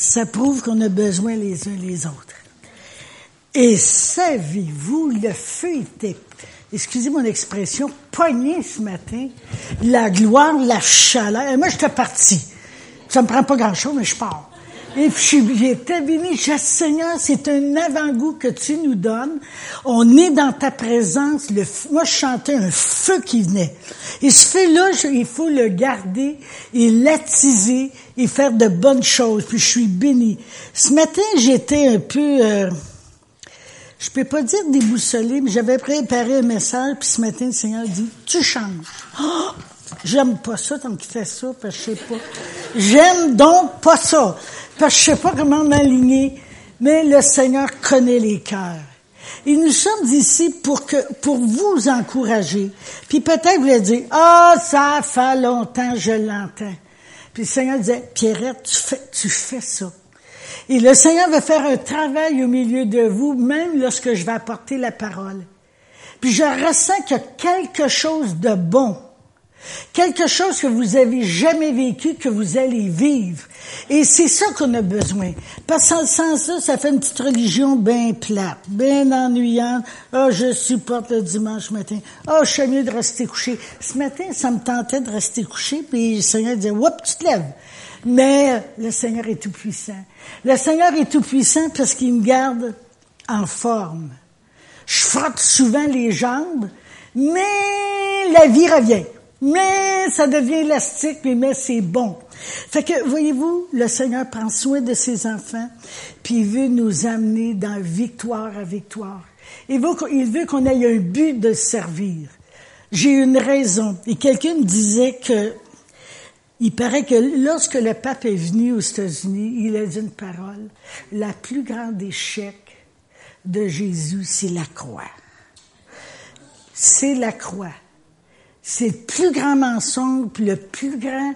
Ça prouve qu'on a besoin les uns les autres. Et savez-vous, le feu était, excusez mon expression, pogné ce matin. La gloire, la chaleur. Et moi, j'étais parti. Ça me prend pas grand-chose, mais je pars. Et puis j'étais béni, j'ai Seigneur, c'est un avant-goût que tu nous donnes. On est dans ta présence. Le, moi, je chantais un feu qui venait. Et ce feu-là, il faut le garder et l'attiser et faire de bonnes choses. Puis je suis béni. Ce matin, j'étais un peu, euh, je peux pas dire déboussolé, mais j'avais préparé un message. Puis ce matin, le Seigneur dit, tu changes. Oh! J'aime pas ça tant qu'il fait ça, parce que je sais pas. J'aime donc pas ça parce que je sais pas comment m'aligner, mais le Seigneur connaît les cœurs. Et nous sommes ici pour que, pour vous encourager. Puis peut-être vous allez dire, ah, ça fait longtemps, je l'entends. Puis le Seigneur disait, Pierrette, tu fais, tu fais ça. Et le Seigneur va faire un travail au milieu de vous, même lorsque je vais apporter la parole. Puis je ressens qu'il y a quelque chose de bon Quelque chose que vous avez jamais vécu, que vous allez vivre. Et c'est ça qu'on a besoin. Parce que sans ça, ça fait une petite religion bien plate, bien ennuyante. Ah, oh, je supporte le dimanche matin. Ah, oh, je suis mieux de rester couché. Ce matin, ça me tentait de rester couché, puis le Seigneur disait, Oups, tu te lèves. Mais le Seigneur est tout puissant. Le Seigneur est tout puissant parce qu'il me garde en forme. Je frotte souvent les jambes, mais la vie revient mais ça devient élastique, mais, c'est bon. Fait que, voyez-vous, le Seigneur prend soin de ses enfants, puis il veut nous amener dans victoire à victoire. Il veut, il veut qu'on ait un but de servir. J'ai une raison. Et quelqu'un me disait que, il paraît que lorsque le pape est venu aux États-Unis, il a dit une parole. La plus grande échec de Jésus, c'est la croix. C'est la croix. C'est le plus grand mensonge, puis le plus grand,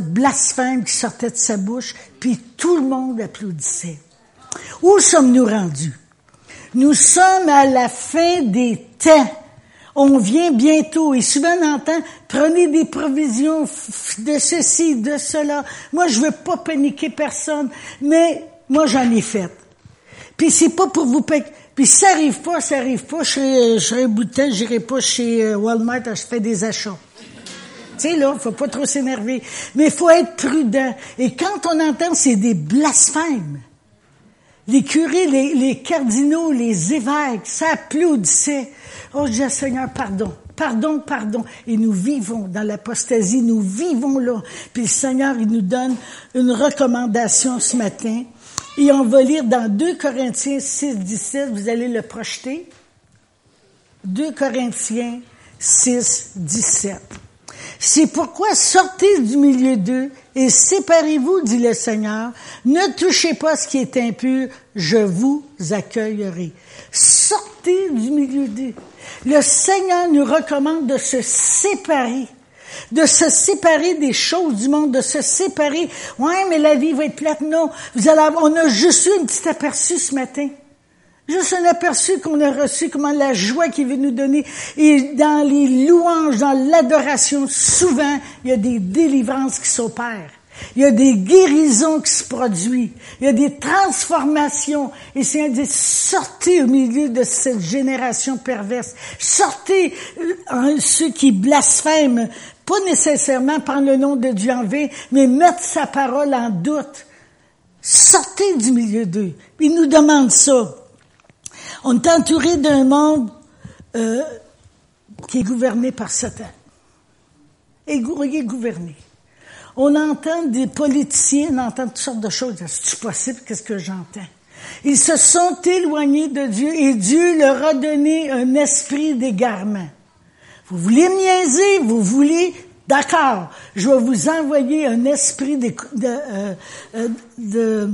blasphème qui sortait de sa bouche, puis tout le monde applaudissait. Où sommes-nous rendus? Nous sommes à la fin des temps. On vient bientôt et souvent on entend prenez des provisions de ceci, de cela. Moi, je veux pas paniquer personne, mais moi j'en ai fait. Puis c'est pas pour vous puis ça arrive pas, ça arrive pas, je serai, je serai bout de temps, j'irai pas chez euh, Walmart, je fais des achats. Tu sais, là, faut pas trop s'énerver. Mais faut être prudent. Et quand on entend, c'est des blasphèmes. Les curés, les, les cardinaux, les évêques, ça applaudissait. Oh, je dis, Seigneur, pardon. Pardon, pardon. Et nous vivons dans l'apostasie, nous vivons là. Puis le Seigneur, il nous donne une recommandation ce matin. Et on va lire dans 2 Corinthiens 6, 17, vous allez le projeter. 2 Corinthiens 6, 17. C'est pourquoi sortez du milieu d'eux et séparez-vous, dit le Seigneur. Ne touchez pas ce qui est impur, je vous accueillerai. Sortez du milieu d'eux. Le Seigneur nous recommande de se séparer de se séparer des choses du monde, de se séparer. Ouais, mais la vie va être plate. Non, vous allez on a juste eu un petit aperçu ce matin. Juste un aperçu qu'on a reçu, comment la joie qu'il veut nous donner. Et dans les louanges, dans l'adoration, souvent, il y a des délivrances qui s'opèrent. Il y a des guérisons qui se produisent. Il y a des transformations. Et c'est dit, sortez au milieu de cette génération perverse. Sortez euh, ceux qui blasphèment pas nécessairement prendre le nom de Dieu en vain, mais mettre sa parole en doute. Sortez du milieu d'eux. Il nous demande ça. On est entouré d'un monde euh, qui est gouverné par Satan. Et gouverné. On entend des politiciens, on entend toutes sortes de choses. C'est possible, qu'est-ce que j'entends? Ils se sont éloignés de Dieu et Dieu leur a donné un esprit d'égarement. Vous voulez me niaiser, vous voulez, d'accord, je vais vous envoyer un esprit de, euh, euh, de,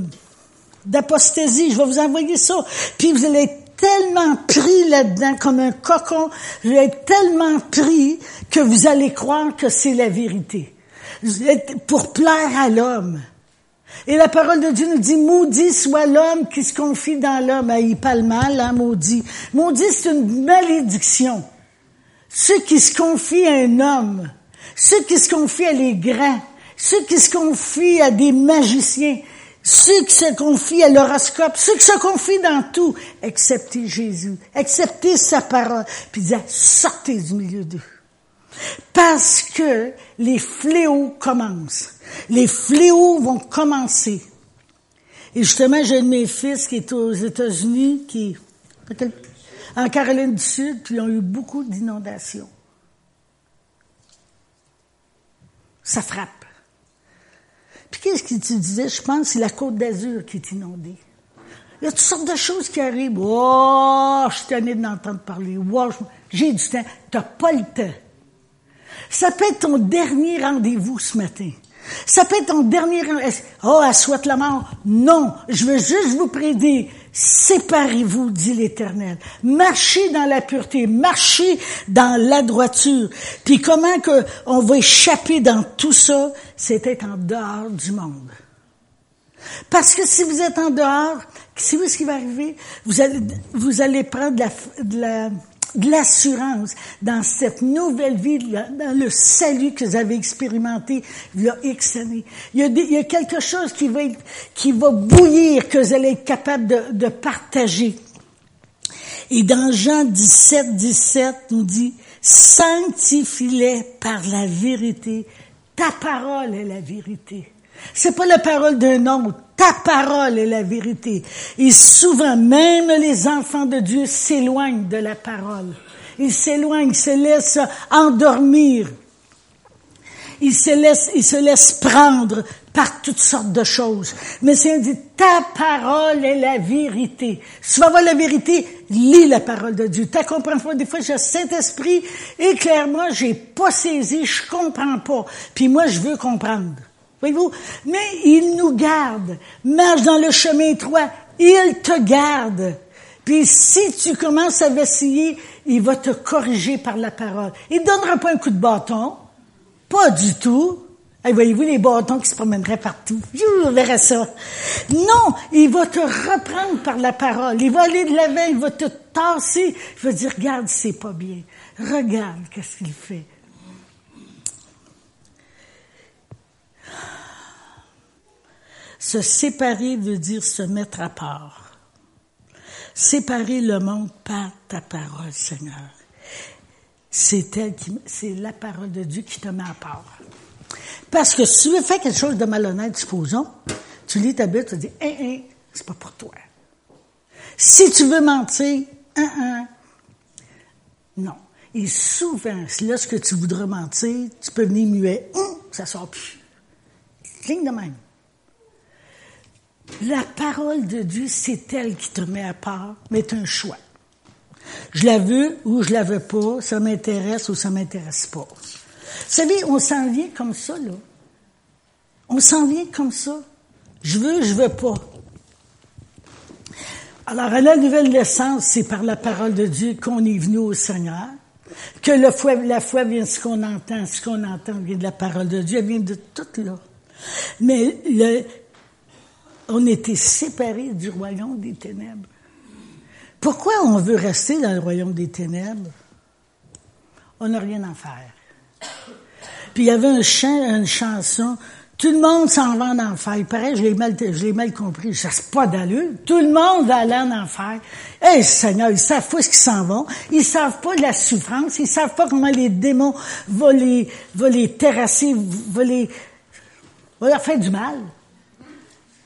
d'apostasie, je vais vous envoyer ça. Puis vous allez être tellement pris là-dedans comme un cocon, vous allez être tellement pris que vous allez croire que c'est la vérité. Vous êtes pour plaire à l'homme. Et la parole de Dieu nous dit, maudit soit l'homme qui se confie dans l'homme. Ah, il parle mal, hein, maudit. Maudit, c'est une malédiction. Ceux qui se confient à un homme, ceux qui se confient à les grands, ceux qui se confient à des magiciens, Ceux qui se confient à l'horoscope, ceux qui se confient dans tout, acceptez Jésus, acceptez sa parole, puis disait, sortez du milieu d'eux. Parce que les fléaux commencent. Les fléaux vont commencer. Et justement, j'ai un de mes fils qui est aux États-Unis, qui en Caroline du Sud, puis ils ont eu beaucoup d'inondations. Ça frappe. Puis qu'est-ce qu'il te disait? Je pense que c'est la côte d'Azur qui est inondée. Il y a toutes sortes de choses qui arrivent. Oh, je suis tanné d'entendre parler. Oh, j'ai du temps. T'as pas le temps. Ça peut être ton dernier rendez-vous ce matin. Ça peut être ton dernier... Oh, elle souhaite la mort. Non, je veux juste vous prédire. Séparez-vous, dit l'Éternel. Marchez dans la pureté, marchez dans la droiture. Puis comment que on va échapper dans tout ça? C'est être en dehors du monde. Parce que si vous êtes en dehors, savez ce qui va arriver? Vous allez, vous allez prendre la, de la de l'assurance dans cette nouvelle vie, dans le salut que vous avez expérimenté il y a X années. Il y a, il y a quelque chose qui va, qui va bouillir, que vous allez être capable de, de partager. Et dans Jean 17, 17, nous dit, sanctifie-les par la vérité. Ta parole est la vérité. C'est pas la parole d'un homme. Ta parole est la vérité. Et souvent, même les enfants de Dieu s'éloignent de la parole. Ils s'éloignent, se laissent endormir. Ils se laissent, ils se laissent prendre par toutes sortes de choses. Mais c'est dit, ta parole est la vérité. Si tu vas voir la vérité, lis la parole de Dieu. Tu comprends pas. Des fois, j'ai Saint-Esprit, éclaire-moi, j'ai pas saisi, je comprends pas. Puis moi, je veux comprendre. Voyez-vous? Mais il nous garde. Marche dans le chemin étroit. Il te garde. Puis si tu commences à vaciller, il va te corriger par la parole. Il ne donnera pas un coup de bâton. Pas du tout. voyez-vous les bâtons qui se promèneraient partout? Je verrai ça. Non, il va te reprendre par la parole. Il va aller de l'avant, il va te tasser. Il va dire, regarde, c'est pas bien. Regarde qu'est-ce qu'il fait. Se séparer veut dire se mettre à part. Séparer le monde par ta parole, Seigneur. C'est c'est la parole de Dieu qui te met à part. Parce que si tu veux faire quelque chose de malhonnête, supposons, tu lis ta Bible, tu dis, hein, hein, c'est pas pour toi. Si tu veux mentir, hein, hein, non. Et souvent, lorsque tu voudras mentir, tu peux venir muet, hum, ça sort plus. De même. La parole de Dieu, c'est elle qui te met à part, mais c'est un choix. Je la veux ou je la veux pas, ça m'intéresse ou ça m'intéresse pas. Vous savez, on s'en vient comme ça, là. On s'en vient comme ça. Je veux, je veux pas. Alors, à la nouvelle naissance, c'est par la parole de Dieu qu'on est venu au Seigneur. Que foi, la foi vient de ce qu'on entend. Ce qu'on entend vient de la parole de Dieu. Elle vient de tout là. Mais le, on était séparés du royaume des ténèbres. Pourquoi on veut rester dans le royaume des ténèbres? On n'a rien à faire. Puis il y avait une chanson, tout le monde s'en va en enfer. Il paraît, je l'ai mal, je l'ai mal compris. C'est pas d'allure. Tout le monde va aller en enfer. Eh, Seigneur, ils savent pas ce qu'ils s'en vont. Ils savent pas la souffrance. Ils savent pas comment les démons vont les, vont les terrasser, vont les, vont leur faire du mal.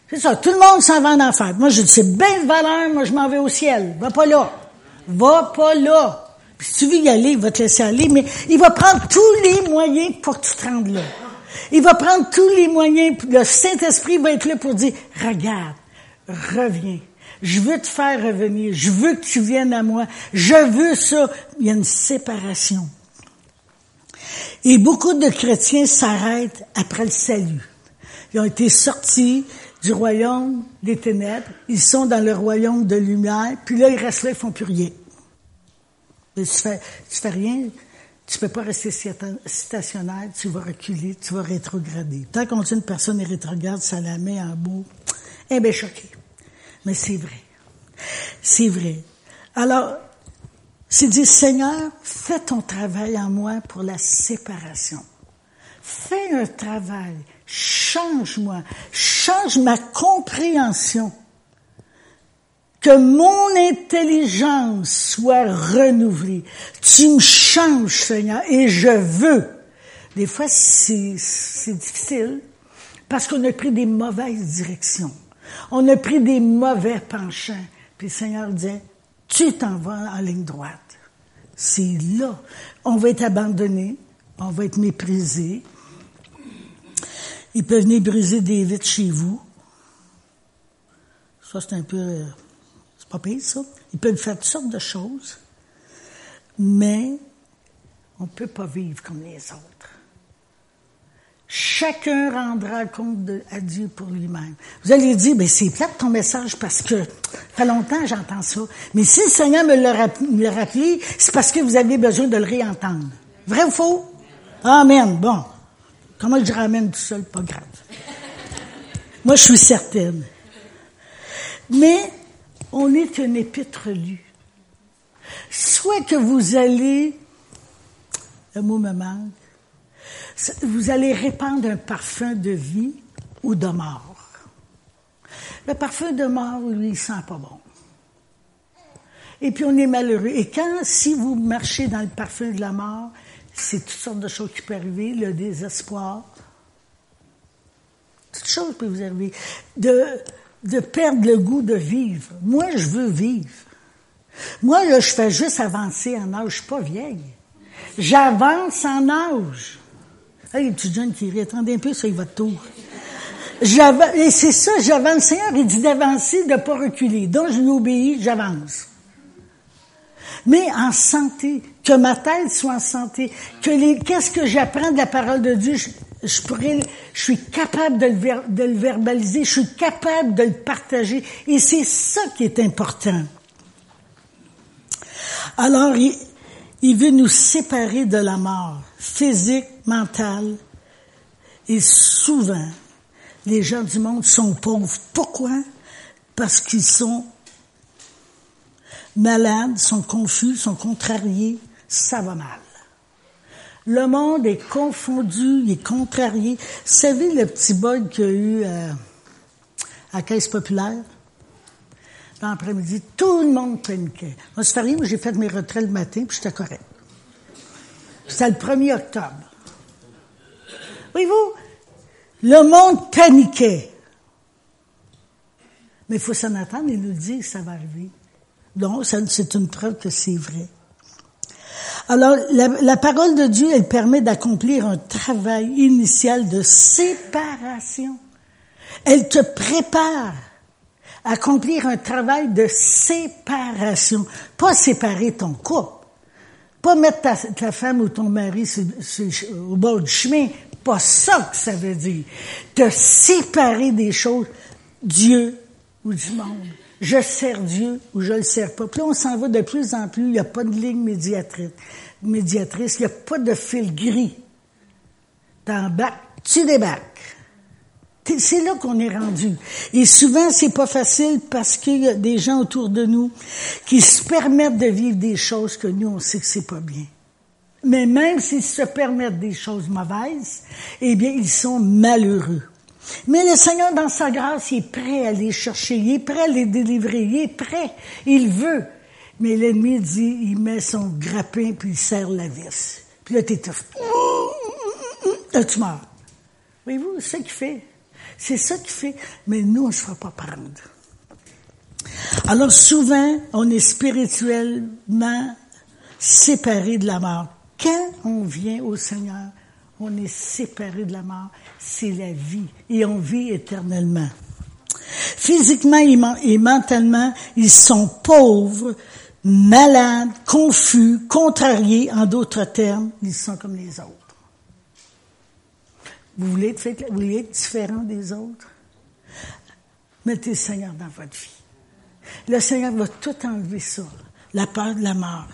C'est ça, tout le monde s'en va en enfer. Moi, je dis, c'est bien de valeur, moi, je m'en vais au ciel. Va pas là. Va pas là. Puis si tu veux y aller, il va te laisser aller, mais il va prendre tous les moyens pour que tu te rendes là. Il va prendre tous les moyens, le Saint-Esprit va être là pour dire, regarde, reviens. Je veux te faire revenir. Je veux que tu viennes à moi. Je veux ça. Il y a une séparation. Et beaucoup de chrétiens s'arrêtent après le salut. Ils ont été sortis, du royaume des ténèbres, ils sont dans le royaume de lumière, puis là, ils restent là, ils font plus rien. tu fais, tu fais rien, tu peux pas rester stationnaire, tu vas reculer, tu vas rétrograder. Tant qu'on dit une personne est rétrograde, ça la met en bout. Eh bien, choqué. Mais c'est vrai. C'est vrai. Alors, c'est dire, Seigneur, fais ton travail en moi pour la séparation. Fais un travail Change-moi. Change ma compréhension. Que mon intelligence soit renouvelée. Tu me changes, Seigneur, et je veux. Des fois, c'est difficile parce qu'on a pris des mauvaises directions. On a pris des mauvais penchants. Puis Seigneur disait, tu t'en vas en ligne droite. C'est là. On va être abandonné, on va être méprisé. Ils peuvent venir briser des vitres chez vous. Ça, c'est un peu... Euh, c'est pas pire, ça. Ils peuvent faire toutes sortes de choses. Mais on ne peut pas vivre comme les autres. Chacun rendra compte à Dieu pour lui-même. Vous allez dire, ben c'est plate ton message parce que fait longtemps j'entends ça. Mais si le Seigneur me l'a rappelé, c'est parce que vous avez besoin de le réentendre. Vrai ou faux? Amen. Bon. Comment je ramène tout seul? Pas grave? Moi, je suis certaine. Mais on est une épître lue. Soit que vous allez, le mot me manque, vous allez répandre un parfum de vie ou de mort. Le parfum de mort, lui, il sent pas bon. Et puis on est malheureux. Et quand, si vous marchez dans le parfum de la mort, c'est toutes sortes de choses qui peuvent arriver, le désespoir, toutes choses peuvent vous arriver. De, de perdre le goût de vivre. Moi, je veux vivre. Moi, là, je fais juste avancer en âge. Je suis pas vieille. J'avance en âge. Hey, les petits jeunes qui rient, attendez un peu, ça, il va tour. Et c'est ça, j'avance. Le Seigneur, il dit d'avancer, de pas reculer. Donc, je lui obéis, j'avance. Mais en santé, que ma tête soit en santé, que qu'est-ce que j'apprends de la parole de Dieu, je, suis capable de le, de le verbaliser, je suis capable de le partager. Et c'est ça qui est important. Alors, il, il veut nous séparer de la mort physique, mentale. Et souvent, les gens du monde sont pauvres. Pourquoi? Parce qu'ils sont malades, sont confus, sont contrariés. Ça va mal. Le monde est confondu, il est contrarié. Vous savez le petit bug qu'il y a eu à, à Caisse populaire? L'après-midi, tout le monde paniquait. Moi, c'est rien, j'ai fait mes retraits le matin, puis j'étais correct. C'était le 1er octobre. Voyez-vous, le monde paniquait. Mais il faut s'en attendre et nous dire que ça va arriver. Donc, c'est une preuve que c'est vrai. Alors, la, la, parole de Dieu, elle permet d'accomplir un travail initial de séparation. Elle te prépare à accomplir un travail de séparation. Pas séparer ton couple. Pas mettre ta, femme ou ton mari au bord du chemin. Pas ça que ça veut dire. Te séparer des choses, Dieu ou du monde. Je sers Dieu ou je le sers pas. Puis on s'en va de plus en plus. Il n'y a pas de ligne médiatrice. médiatrice. Il n'y a pas de fil gris. T'embarques, tu débarques. C'est là qu'on est rendu. Et souvent, c'est pas facile parce qu'il y a des gens autour de nous qui se permettent de vivre des choses que nous, on sait que c'est pas bien. Mais même s'ils se permettent des choses mauvaises, eh bien, ils sont malheureux. Mais le Seigneur, dans sa grâce, il est prêt à les chercher, il est prêt à les délivrer, il est prêt, il veut. Mais l'ennemi dit, il met son grappin puis il serre la vis. Puis là, t'es Là, tu meurs. Voyez-vous, c'est ça qu'il fait. C'est ça qui fait, mais nous, on ne se fera pas prendre. Alors souvent, on est spirituellement séparé de la mort. Quand on vient au Seigneur, on est séparé de la mort. C'est la vie et on vit éternellement. Physiquement et mentalement, ils sont pauvres, malades, confus, contrariés. En d'autres termes, ils sont comme les autres. Vous voulez, être, différent des autres? Mettez le Seigneur dans votre vie. Le Seigneur va tout enlever ça, la peur de la mort.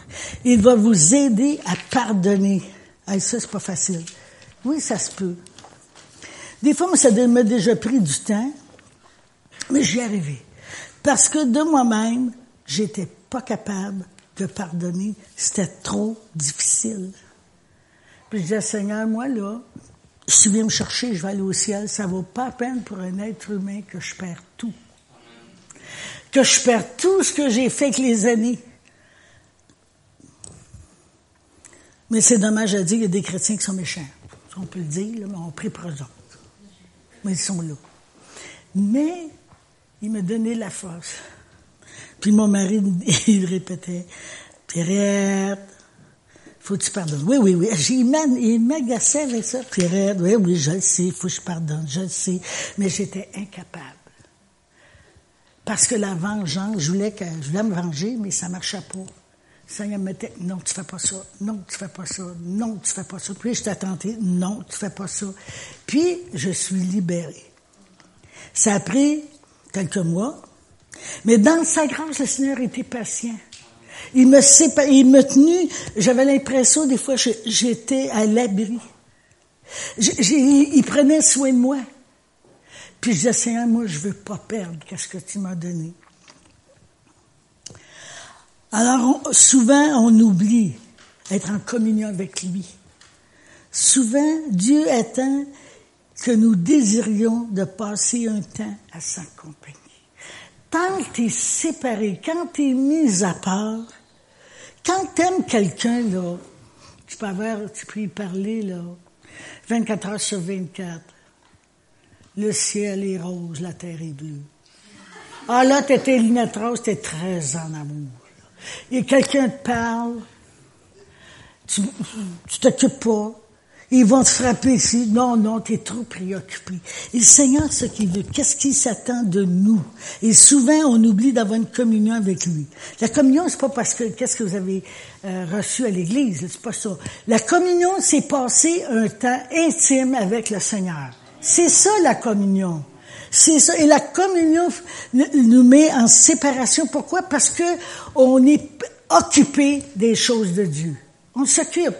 Il va vous aider à pardonner. Ah, ça, c'est pas facile. Oui, ça se peut. Des fois, ça m'a déjà pris du temps, mais j'y arrivé. Parce que de moi-même, j'étais pas capable de pardonner. C'était trop difficile. Puis je disais, Seigneur, moi, là, si tu viens me chercher, je vais aller au ciel. Ça vaut pas la peine pour un être humain que je perds tout. Que je perds tout ce que j'ai fait avec les années. Mais c'est dommage à dire, il y a des chrétiens qui sont méchants. On peut le dire, mais on prie pour. Mais ils sont là. Mais, il me donnait la force. Puis mon mari, il répétait, Pierrette, faut que tu pardonnes. Oui, oui, oui. Il m'agaçait avec ça. Pierrette, oui, oui, je le sais, faut que je pardonne, je le sais. Mais j'étais incapable. Parce que la vengeance, je voulais, que, je voulais me venger, mais ça marchait pas. Seigneur me mettait, non, tu fais pas ça, non, tu fais pas ça, non, tu fais pas ça. Puis je tenté, non, tu fais pas ça. Puis je suis libérée. Ça a pris quelques mois, mais dans sa grâce, le Seigneur était patient. Il me il me tenu, j'avais l'impression des fois j'étais à l'abri. Il prenait soin de moi. Puis je disais, Seigneur, moi, je veux pas perdre qu'est-ce que tu m'as donné. Alors, souvent, on oublie être en communion avec lui. Souvent, Dieu attend que nous désirions de passer un temps à sa compagnie. Tant que tu es séparé, quand tu es mis à part, quand tu aimes quelqu'un, là, tu peux avoir, tu peux y parler, là, 24 heures sur 24. Le ciel est rose, la terre est bleue. Ah là, t'étais lunettes roses, t'es très en amour. Et quelqu'un te parle, tu, tu t'occupes pas, ils vont te frapper ici. Non, non, tu es trop préoccupé. Et le Seigneur, ce qu'il veut, qu'est-ce qu'il s'attend de nous? Et souvent, on oublie d'avoir une communion avec lui. La communion, c'est pas parce que qu'est-ce que vous avez euh, reçu à l'Église, c'est pas ça. La communion, c'est passer un temps intime avec le Seigneur. C'est ça la communion. C'est ça. Et la communion nous met en séparation. Pourquoi? Parce que on est occupé des choses de Dieu. On s'occupe.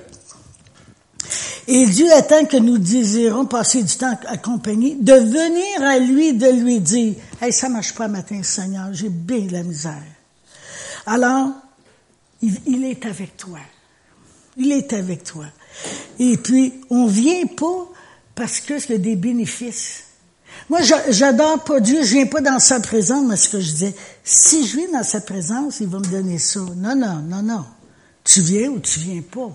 Et Dieu attend que nous désirons passer du temps accompagné, de venir à lui, de lui dire, hey, ça marche pas matin, Seigneur, j'ai bien la misère. Alors, il, est avec toi. Il est avec toi. Et puis, on vient pas parce que c'est des bénéfices. Moi, j'adore pas Dieu, je viens pas dans sa présence, mais ce que je disais, si je viens dans sa présence, il va me donner ça. Non, non, non, non. Tu viens ou tu viens pas.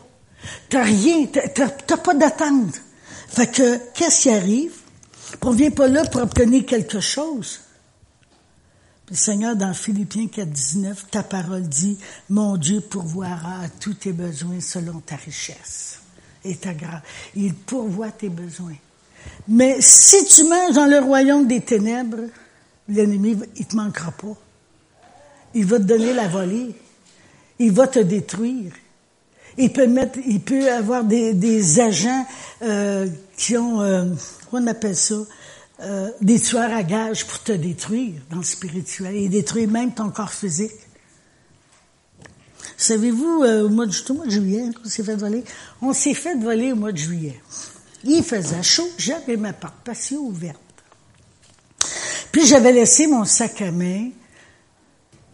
T'as rien, t'as pas d'attente. Fait que, qu'est-ce qui arrive? On vient pas là pour obtenir quelque chose. Le Seigneur, dans Philippiens 4, 19, ta parole dit, mon Dieu pourvoira à tous tes besoins selon ta richesse et ta grâce. Il pourvoit tes besoins. Mais si tu manges dans le royaume des ténèbres, l'ennemi, il te manquera pas. Il va te donner la volée. Il va te détruire. Il peut mettre, avoir des, des agents euh, qui ont, euh, on appelle ça, euh, des tueurs à gages pour te détruire dans le spirituel et détruire même ton corps physique. Savez-vous, euh, au mois de, au mois de juillet, on s'est fait voler, on s'est fait voler au mois de juillet. Il faisait chaud, j'avais ma porte patio ouverte. Puis j'avais laissé mon sac à main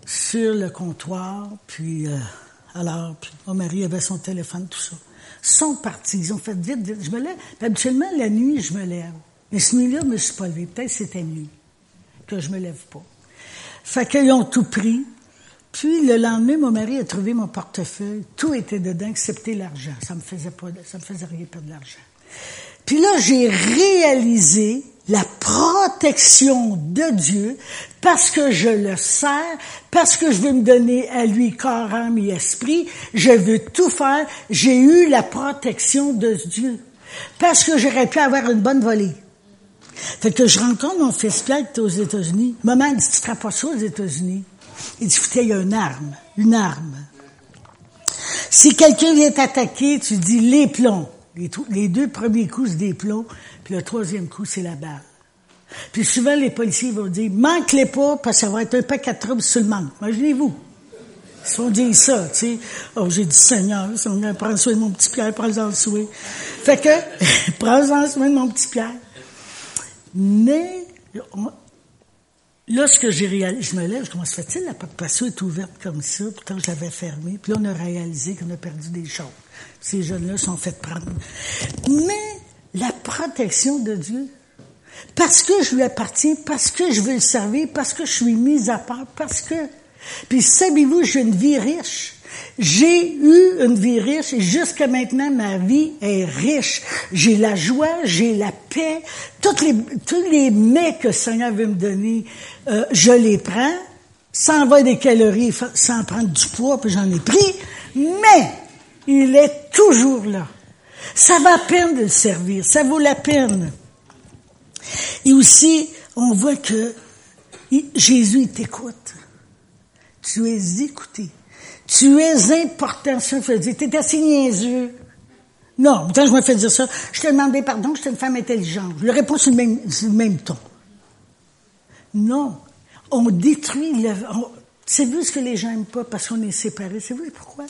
sur le comptoir, puis euh, alors, puis mon mari avait son téléphone, tout ça. Ils sont partis, ils ont fait vite, vite. Je me lève. habituellement, la nuit, je me lève. Mais ce nuit-là, je me suis pas levée. Peut-être c'était mieux que je me lève pas. Fait qu'ils ont tout pris. Puis le lendemain, mon mari a trouvé mon portefeuille. Tout était dedans, excepté l'argent. Ça me faisait pas, ça me faisait rien perdre de l'argent. Puis là, j'ai réalisé la protection de Dieu parce que je le sers, parce que je veux me donner à lui corps, âme et esprit, je veux tout faire, j'ai eu la protection de Dieu. Parce que j'aurais pu avoir une bonne volée. Fait que je rencontre mon fils Pierre qui était aux États-Unis. Maman dit, tu feras pas ça aux États-Unis. Il dit, il y a une arme. Une arme. Si quelqu'un vient t'attaquer, tu dis les plombs. Les, deux premiers coups, c'est des plombs, puis le troisième coup, c'est la balle. Puis souvent, les policiers vont dire, manque-les pas, parce que ça va être un paquet de troubles sur le. Imaginez-vous. Ils vont dire ça, tu sais. Oh, j'ai dit, Seigneur, on prendre soin de mon petit Pierre, prends-en soin. Fait que, prends-en soin de mon petit Pierre. Mais, lorsque j'ai réalisé, je me lève, je comment se fait-il, la porte patio est ouverte comme ça, pourtant je l'avais fermée, puis là, on a réalisé qu'on a perdu des choses. Ces jeunes-là sont faits prendre. Mais la protection de Dieu. Parce que je lui appartiens, parce que je veux le servir, parce que je suis mise à part, parce que... Puis savez-vous, j'ai une vie riche. J'ai eu une vie riche et jusqu'à maintenant, ma vie est riche. J'ai la joie, j'ai la paix. Toutes les, tous les mets que le Seigneur veut me donner, euh, je les prends, sans avoir des calories, sans prendre du poids, puis j'en ai pris, mais il est toujours là. Ça va la peine de le servir, ça vaut la peine. Et aussi, on voit que Jésus t'écoute. Tu es écouté. Tu es important. Ça veut dire, t'es assez. Non, quand je me fais dire ça, je te demandais pardon, je suis une femme intelligente. Je le réponds sur le même, sur ton. Non. On détruit le, c'est vu ce que les gens n'aiment pas parce qu'on est séparés. C'est vrai pourquoi?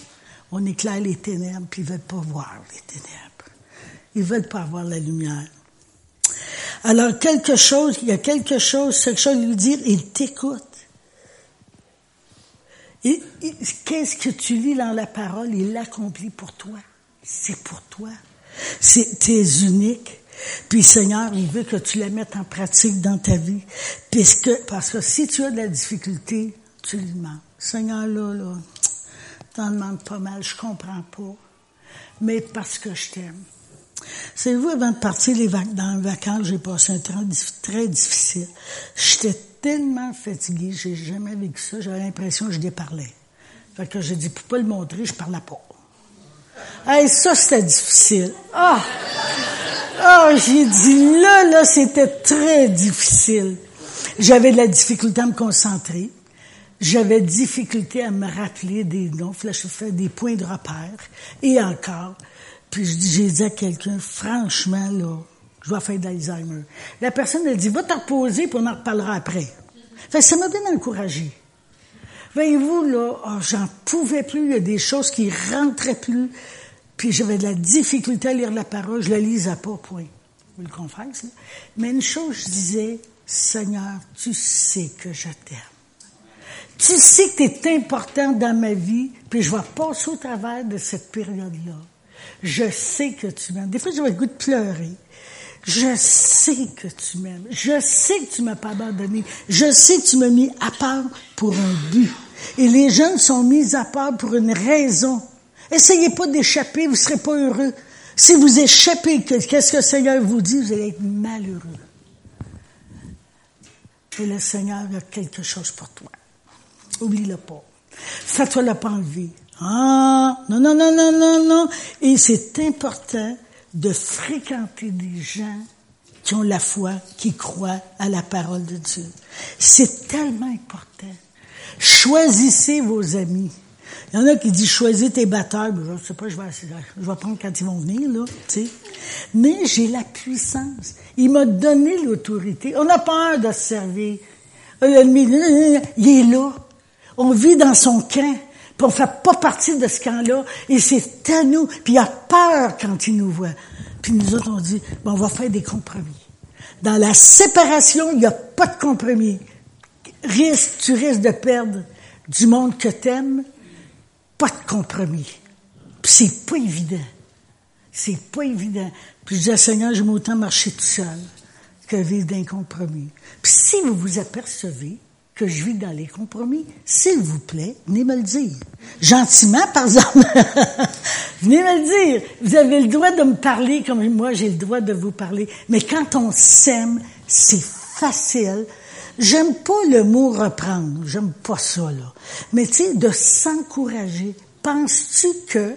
On éclaire les ténèbres puis ils veulent pas voir les ténèbres. Ils veulent pas voir la lumière. Alors, quelque chose, il y a quelque chose, quelque chose lui dire, il t'écoute. Qu'est-ce que tu lis dans la parole? Il l'accomplit pour toi. C'est pour toi. C'est, t'es unique. Puis Seigneur, il veut que tu la mettes en pratique dans ta vie. Parce que si tu as de la difficulté, tu lui demandes. Seigneur, là, là, t'en demandes pas mal, je comprends pas. Mais parce que je t'aime. Savez-vous, avant de partir dans les vacances, j'ai passé un temps très difficile. J'étais tellement fatiguée, j'ai jamais vécu ça, j'avais l'impression que je déparlais. Fait que j'ai dit, pour pas le montrer, je parlais pas. Hey, ça, c'était difficile. Ah! Ah, j'ai dit, là, là, c'était très difficile. J'avais de la difficulté à me concentrer. J'avais difficulté à me rappeler des noms. Là, je fais des points de repère. Et encore, puis j'ai dit à quelqu'un, franchement, là, je vais faire d'Alzheimer. La personne a dit, va te reposer, puis on en reparlera après. Fait ça m'a bien encouragé. Voyez-vous, là, oh, j'en pouvais plus, il y a des choses qui rentraient plus, puis j'avais de la difficulté à lire la parole, je la lisais pas, point. Je le confesse, là. Mais une chose, je disais, Seigneur, tu sais que je t'aime. Tu sais que tu es important dans ma vie, puis je vais passer au travers de cette période-là. Je sais que tu m'aimes. Des fois, j'ai le goût de pleurer. Je sais que tu m'aimes. Je sais que tu m'as pas abandonné. Je sais que tu m'as mis à part pour un but. Et les jeunes sont mis à part pour une raison. Essayez pas d'échapper, vous serez pas heureux. Si vous échappez, qu'est-ce que le Seigneur vous dit? Vous allez être malheureux. Et le Seigneur a quelque chose pour toi. Oublie-le pas. Fais-toi la pas enlever. Ah, non, non, non, non, non, non. Et c'est important de fréquenter des gens qui ont la foi, qui croient à la parole de Dieu. C'est tellement important. Choisissez vos amis. Il y en a qui disent choisis tes batteurs. Je sais pas, je vais, je prendre quand ils vont venir, là, tu sais. Mais j'ai la puissance. Il m'a donné l'autorité. On pas peur de se servir. L'ennemi, il est là. On vit dans son camp. Puis on fait pas partie de ce camp-là. Et c'est à nous. Puis il a peur quand il nous voit. Puis nous autres, on dit, bon, on va faire des compromis. Dans la séparation, il n'y a pas de compromis. Risque, tu risques de perdre du monde que t'aimes. Pas de compromis. Puis c'est pas évident. C'est pas évident. Puis je dis à Seigneur, je autant marcher tout seul que vivre d'un compromis. Puis si vous vous apercevez que je vis dans les compromis, s'il vous plaît, venez me le dire. Gentiment, par exemple. venez me le dire. Vous avez le droit de me parler comme moi, j'ai le droit de vous parler. Mais quand on s'aime, c'est facile. J'aime pas le mot reprendre. J'aime pas ça, là. Mais tu sais, de s'encourager. Penses-tu que,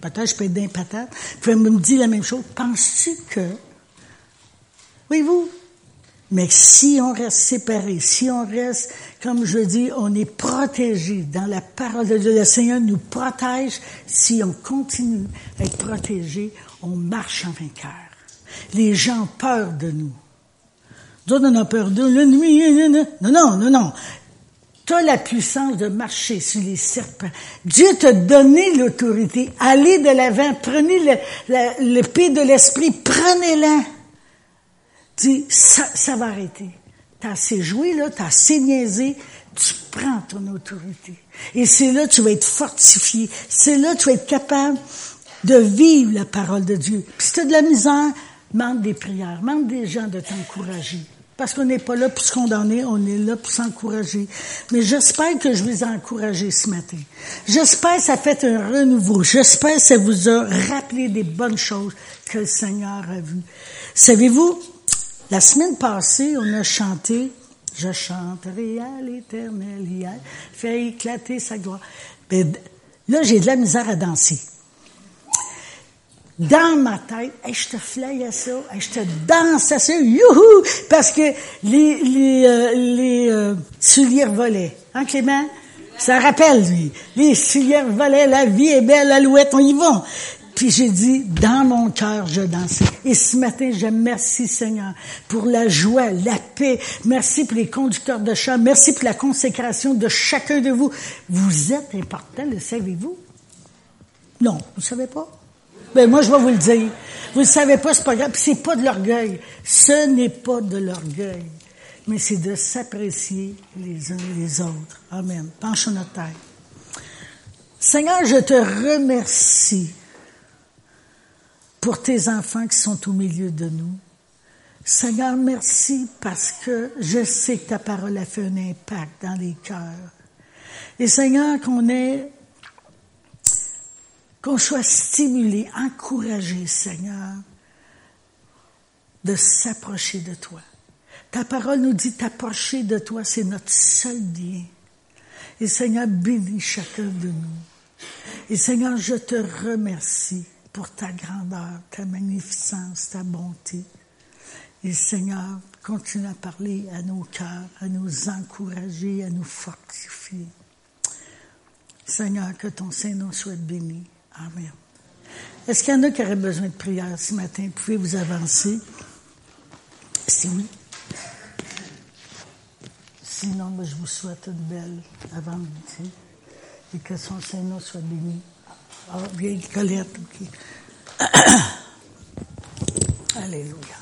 peut-être je peux être d'un patate, vous me dire la même chose. Penses-tu que, voyez-vous, mais si on reste séparé, si on reste, comme je dis, on est protégé dans la parole de Dieu, le Seigneur nous protège. Si on continue à être protégé, on marche en vainqueur. Les gens ont peur de nous. D'autres on a peur de l'ennemi. Non, non, non, non. Tu as la puissance de marcher sur les serpents. Dieu t'a donné l'autorité. Allez de l'avant, prenez l'épée de l'esprit, prenez-la dis, ça, ça va arrêter. T'as assez joué, là, t'as assez niaisé, tu prends ton autorité. Et c'est là que tu vas être fortifié. C'est là que tu vas être capable de vivre la parole de Dieu. Puis si tu as de la misère, Demande des prières, demande des gens de t'encourager. Parce qu'on n'est pas là pour se condamner, on est là pour s'encourager. Mais j'espère que je vous ai encouragé ce matin. J'espère que ça fait un renouveau. J'espère que ça vous a rappelé des bonnes choses que le Seigneur a vues. Savez-vous, la semaine passée, on a chanté Je chanterai à l'éternel hier, fait éclater sa gloire. Ben, là, j'ai de la misère à danser dans ma tête, je te flayais ça, je te dansais ça, youhou, parce que les, euh, les euh, souliers volaient. Hein, Clément? Ça rappelle, lui. Les souliers volaient, la vie est belle, alouette, on y va. Puis j'ai dit, dans mon cœur, je dansais. Et ce matin, je merci Seigneur pour la joie, la paix. Merci pour les conducteurs de chant. Merci pour la consécration de chacun de vous. Vous êtes important, le savez-vous? Non, vous savez pas? Ben moi, je vais vous le dire. Vous ne savez pas, c'est pas grave. c'est pas de l'orgueil. Ce n'est pas de l'orgueil. Mais c'est de s'apprécier les uns les autres. Amen. Penche notre tête. Seigneur, je te remercie pour tes enfants qui sont au milieu de nous. Seigneur, merci parce que je sais que ta parole a fait un impact dans les cœurs. Et Seigneur, qu'on est qu'on soit stimulé, encouragé, Seigneur, de s'approcher de toi. Ta parole nous dit t'approcher de toi, c'est notre seul bien. Et Seigneur, bénis chacun de nous. Et Seigneur, je te remercie pour ta grandeur, ta magnificence, ta bonté. Et Seigneur, continue à parler à nos cœurs, à nous encourager, à nous fortifier. Seigneur, que ton Saint-Nom soit béni. Amen. Est-ce qu'il y en a qui auraient besoin de prière ce matin? Pouvez-vous vous avancer? Si oui. Sinon, je vous souhaite une belle avant-midi et que son Saint-Nom soit béni. Ah, bien, Colette, OK. Alléluia.